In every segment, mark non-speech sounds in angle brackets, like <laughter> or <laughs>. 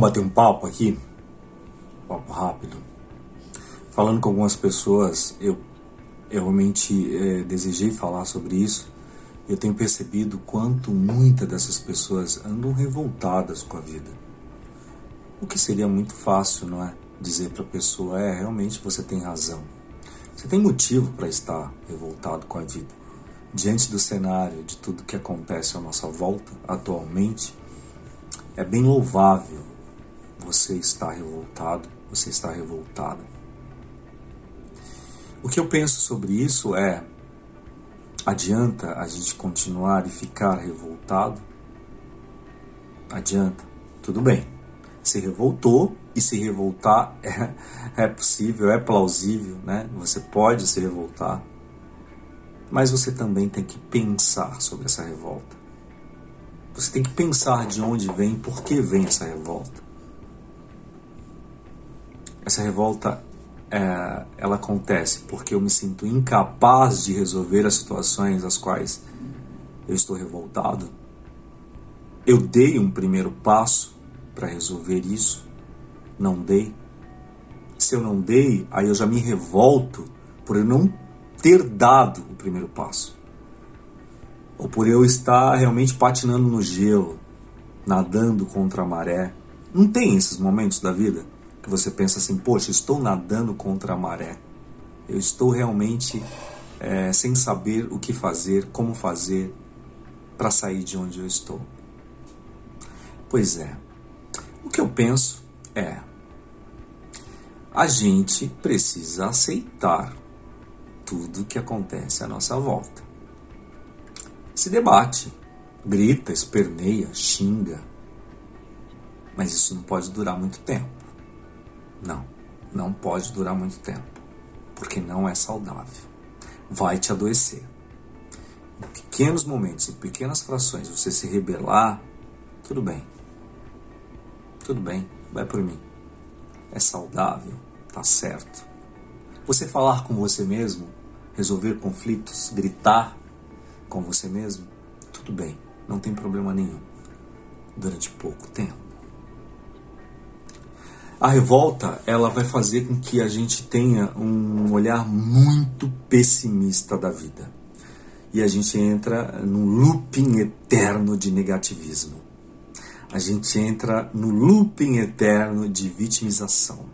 Vamos bater um papo aqui? Papo rápido. Falando com algumas pessoas, eu, eu realmente é, desejei falar sobre isso. Eu tenho percebido quanto muitas dessas pessoas andam revoltadas com a vida. O que seria muito fácil, não é? Dizer para a pessoa: é, realmente você tem razão. Você tem motivo para estar revoltado com a vida. Diante do cenário, de tudo que acontece à nossa volta atualmente, é bem louvável você estar revoltado, você estar revoltada. O que eu penso sobre isso é: adianta a gente continuar e ficar revoltado? Adianta. Tudo bem. Se revoltou e se revoltar <laughs> é, é possível, é plausível, né? Você pode se revoltar. Mas você também tem que pensar sobre essa revolta. Você tem que pensar de onde vem, por que vem essa revolta. Essa revolta é, ela acontece porque eu me sinto incapaz de resolver as situações às quais eu estou revoltado. Eu dei um primeiro passo para resolver isso, não dei. Se eu não dei, aí eu já me revolto por eu não ter dado o primeiro passo. Ou por eu estar realmente patinando no gelo, nadando contra a maré. Não tem esses momentos da vida? Que você pensa assim, poxa, estou nadando contra a maré. Eu estou realmente é, sem saber o que fazer, como fazer para sair de onde eu estou. Pois é, o que eu penso é: a gente precisa aceitar tudo que acontece à nossa volta. Se debate, grita, esperneia, xinga, mas isso não pode durar muito tempo. Não, não pode durar muito tempo, porque não é saudável. Vai te adoecer. Em pequenos momentos, em pequenas frações, você se rebelar, tudo bem. Tudo bem, vai por mim. É saudável, tá certo. Você falar com você mesmo, resolver conflitos, gritar com você mesmo, tudo bem, não tem problema nenhum. Durante pouco tempo. A revolta ela vai fazer com que a gente tenha um olhar muito pessimista da vida. E a gente entra num looping eterno de negativismo. A gente entra no looping eterno de vitimização.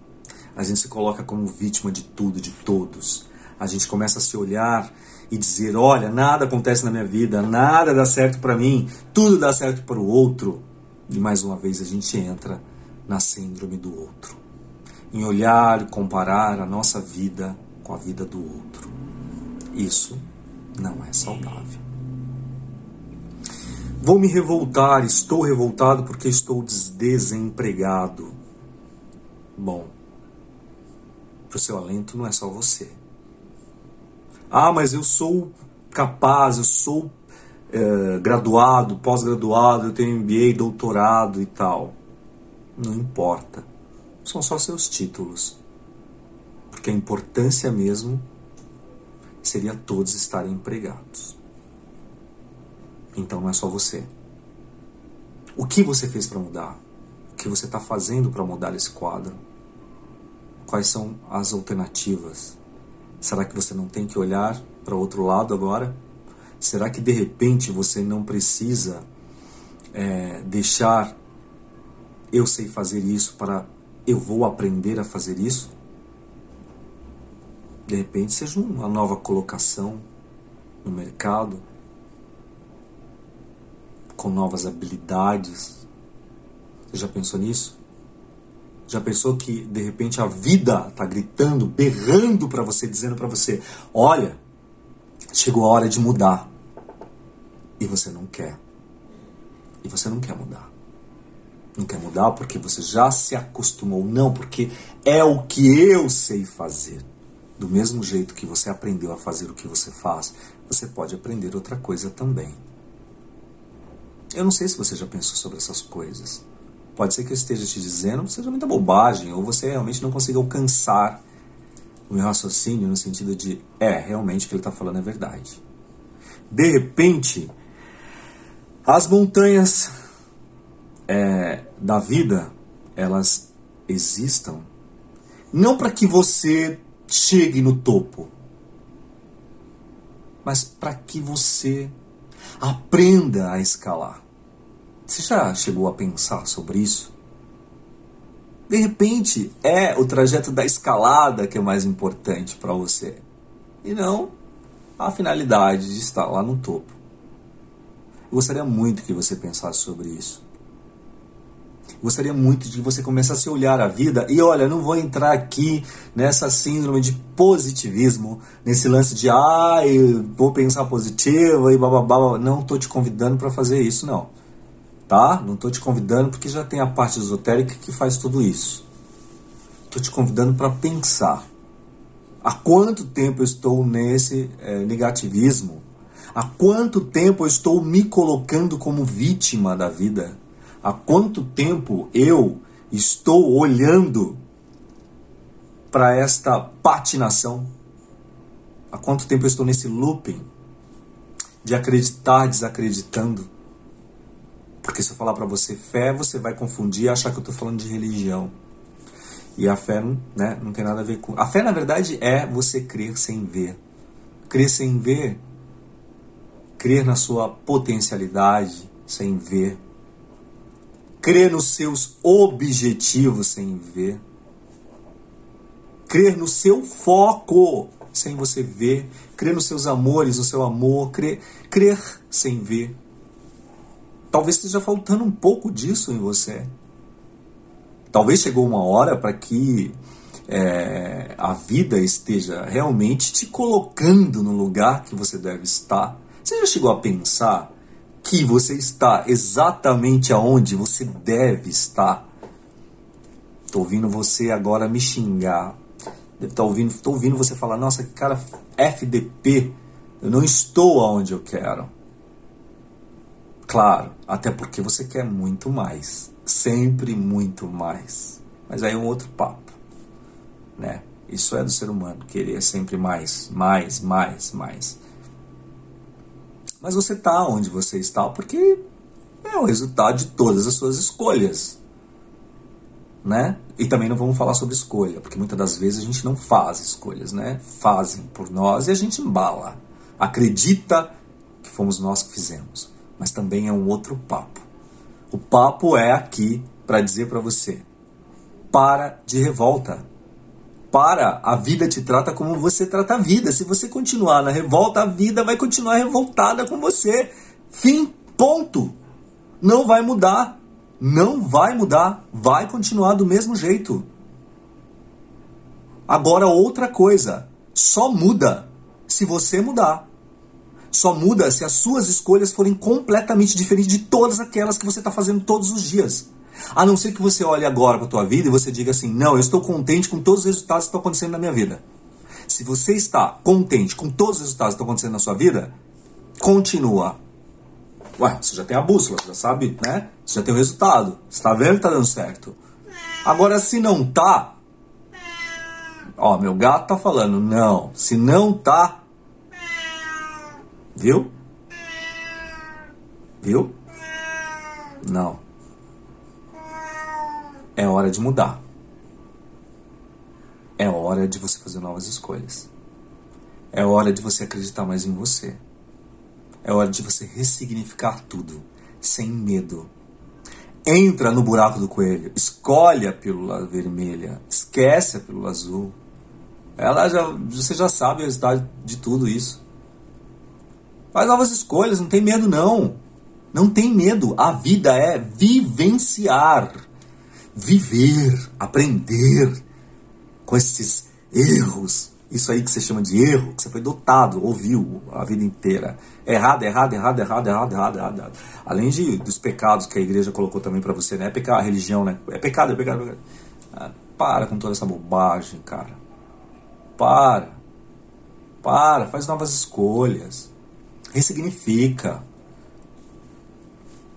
A gente se coloca como vítima de tudo, de todos. A gente começa a se olhar e dizer: olha, nada acontece na minha vida, nada dá certo para mim, tudo dá certo para o outro. E mais uma vez a gente entra na síndrome do outro, em olhar e comparar a nossa vida com a vida do outro. Isso não é saudável. Vou me revoltar, estou revoltado porque estou desempregado. Bom, para o seu alento não é só você. Ah, mas eu sou capaz, eu sou é, graduado, pós-graduado, eu tenho MBA, doutorado e tal não importa. São só seus títulos. Porque a importância mesmo seria todos estarem empregados. Então não é só você. O que você fez para mudar? O que você está fazendo para mudar esse quadro? Quais são as alternativas? Será que você não tem que olhar para outro lado agora? Será que de repente você não precisa é, deixar eu sei fazer isso para eu vou aprender a fazer isso? De repente seja uma nova colocação no mercado, com novas habilidades. Você já pensou nisso? Já pensou que de repente a vida está gritando, berrando para você, dizendo para você: olha, chegou a hora de mudar. E você não quer. E você não quer mudar não quer mudar porque você já se acostumou, não, porque é o que eu sei fazer. Do mesmo jeito que você aprendeu a fazer o que você faz, você pode aprender outra coisa também. Eu não sei se você já pensou sobre essas coisas. Pode ser que eu esteja te dizendo seja muita bobagem, ou você realmente não consiga alcançar o meu raciocínio no sentido de é, realmente o que ele está falando é verdade. De repente, as montanhas é, da vida elas existam não para que você chegue no topo, mas para que você aprenda a escalar. Você já chegou a pensar sobre isso? De repente, é o trajeto da escalada que é mais importante para você e não a finalidade de estar lá no topo. Eu gostaria muito que você pensasse sobre isso. Gostaria muito de que você começasse a olhar a vida e olha, não vou entrar aqui nessa síndrome de positivismo, nesse lance de ah, eu vou pensar positivo e bababá. Não estou te convidando para fazer isso, não. Tá? Não estou te convidando porque já tem a parte esotérica que faz tudo isso. Estou te convidando para pensar. Há quanto tempo eu estou nesse é, negativismo? Há quanto tempo eu estou me colocando como vítima da vida? Há quanto tempo eu estou olhando para esta patinação? Há quanto tempo eu estou nesse looping de acreditar desacreditando? Porque se eu falar para você fé, você vai confundir e achar que eu estou falando de religião. E a fé né, não tem nada a ver com. A fé, na verdade, é você crer sem ver. Crer sem ver. Crer na sua potencialidade sem ver crer nos seus objetivos sem ver, crer no seu foco sem você ver, crer nos seus amores, no seu amor, crer, crer sem ver. Talvez esteja faltando um pouco disso em você. Talvez chegou uma hora para que é, a vida esteja realmente te colocando no lugar que você deve estar. Você já chegou a pensar que você está exatamente aonde você deve estar. Estou ouvindo você agora me xingar. Deve estar tá ouvindo, estou ouvindo você falar, nossa, cara, FDP, eu não estou aonde eu quero. Claro, até porque você quer muito mais, sempre muito mais. Mas aí é um outro papo, né? Isso é do ser humano, querer sempre mais, mais, mais, mais. Mas você está onde você está porque é o resultado de todas as suas escolhas. Né? E também não vamos falar sobre escolha, porque muitas das vezes a gente não faz escolhas, né? Fazem por nós e a gente embala. Acredita que fomos nós que fizemos. Mas também é um outro papo. O papo é aqui para dizer para você: para de revolta para, a vida te trata como você trata a vida. Se você continuar na revolta, a vida vai continuar revoltada com você. Fim, ponto. Não vai mudar. Não vai mudar. Vai continuar do mesmo jeito. Agora, outra coisa. Só muda se você mudar. Só muda se as suas escolhas forem completamente diferentes de todas aquelas que você está fazendo todos os dias. A não ser que você olhe agora para a tua vida e você diga assim: não, eu estou contente com todos os resultados que estão acontecendo na minha vida. Se você está contente com todos os resultados que estão acontecendo na sua vida, continua. Ué, você já tem a bússola, já sabe, né? Você já tem o resultado. Você está vendo que está dando certo. Agora, se não tá, ó, meu gato tá falando, não. Se não tá, viu? Viu? Não é hora de mudar. É hora de você fazer novas escolhas. É hora de você acreditar mais em você. É hora de você ressignificar tudo, sem medo. Entra no buraco do coelho, escolhe a pílula vermelha, esquece a pílula azul. Ela já, você já sabe o resultado de tudo isso. Faz novas escolhas, não tem medo não. Não tem medo. A vida é vivenciar viver, aprender com esses erros. Isso aí que você chama de erro, que você foi dotado, ouviu a vida inteira. Errado, errado, errado, errado, errado, errado, errado. Além de, dos pecados que a igreja colocou também para você, né? É pecado, a religião, né? É pecado, é pecado, é pecado. Ah, para com toda essa bobagem, cara. Para. Para, faz novas escolhas. Ressignifica.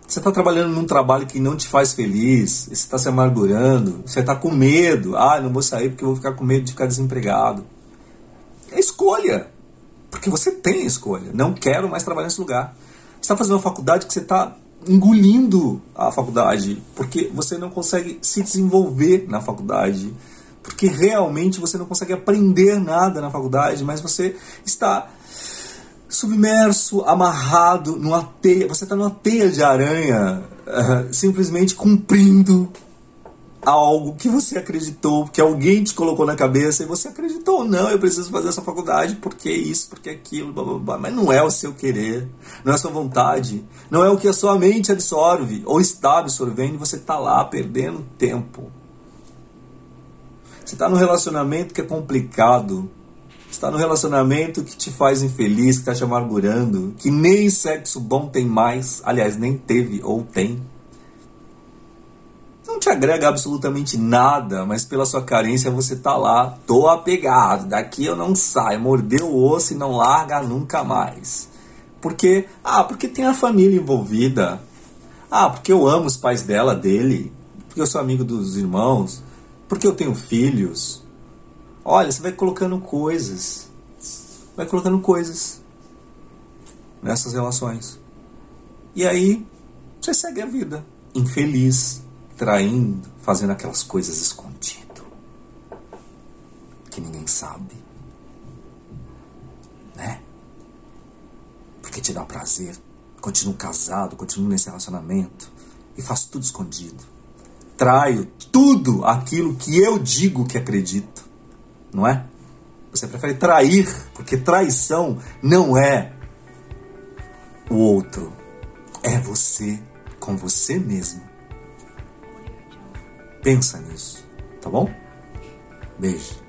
Você está trabalhando num trabalho que não te faz feliz, você está se amargurando, você está com medo. Ah, não vou sair porque eu vou ficar com medo de ficar desempregado. É escolha. Porque você tem escolha. Não quero mais trabalhar nesse lugar. Você está fazendo uma faculdade que você está engolindo a faculdade, porque você não consegue se desenvolver na faculdade, porque realmente você não consegue aprender nada na faculdade, mas você está submerso, amarrado numa teia, você está numa teia de aranha, simplesmente cumprindo algo que você acreditou, que alguém te colocou na cabeça e você acreditou, não, eu preciso fazer essa faculdade porque isso, porque aquilo, blá, blá, blá. mas não é o seu querer, não é a sua vontade, não é o que a sua mente absorve ou está absorvendo e você está lá perdendo tempo. Você está no relacionamento que é complicado, está no relacionamento que te faz infeliz, que está te amargurando, que nem sexo bom tem mais, aliás, nem teve ou tem não te agrega absolutamente nada, mas pela sua carência você tá lá, tô apegado, daqui eu não saio, mordeu o osso e não larga nunca mais. Porque, ah, porque tem a família envolvida. Ah, porque eu amo os pais dela, dele. Porque eu sou amigo dos irmãos. Porque eu tenho filhos. Olha, você vai colocando coisas. Vai colocando coisas nessas relações. E aí, você segue a vida infeliz, traindo, fazendo aquelas coisas escondido, que ninguém sabe, né? Porque te dá prazer, continuo casado, continuo nesse relacionamento e faço tudo escondido. Traio tudo aquilo que eu digo que acredito, não é? Você prefere trair, porque traição não é o outro, é você com você mesmo. Pensa nisso, tá bom? Beijo.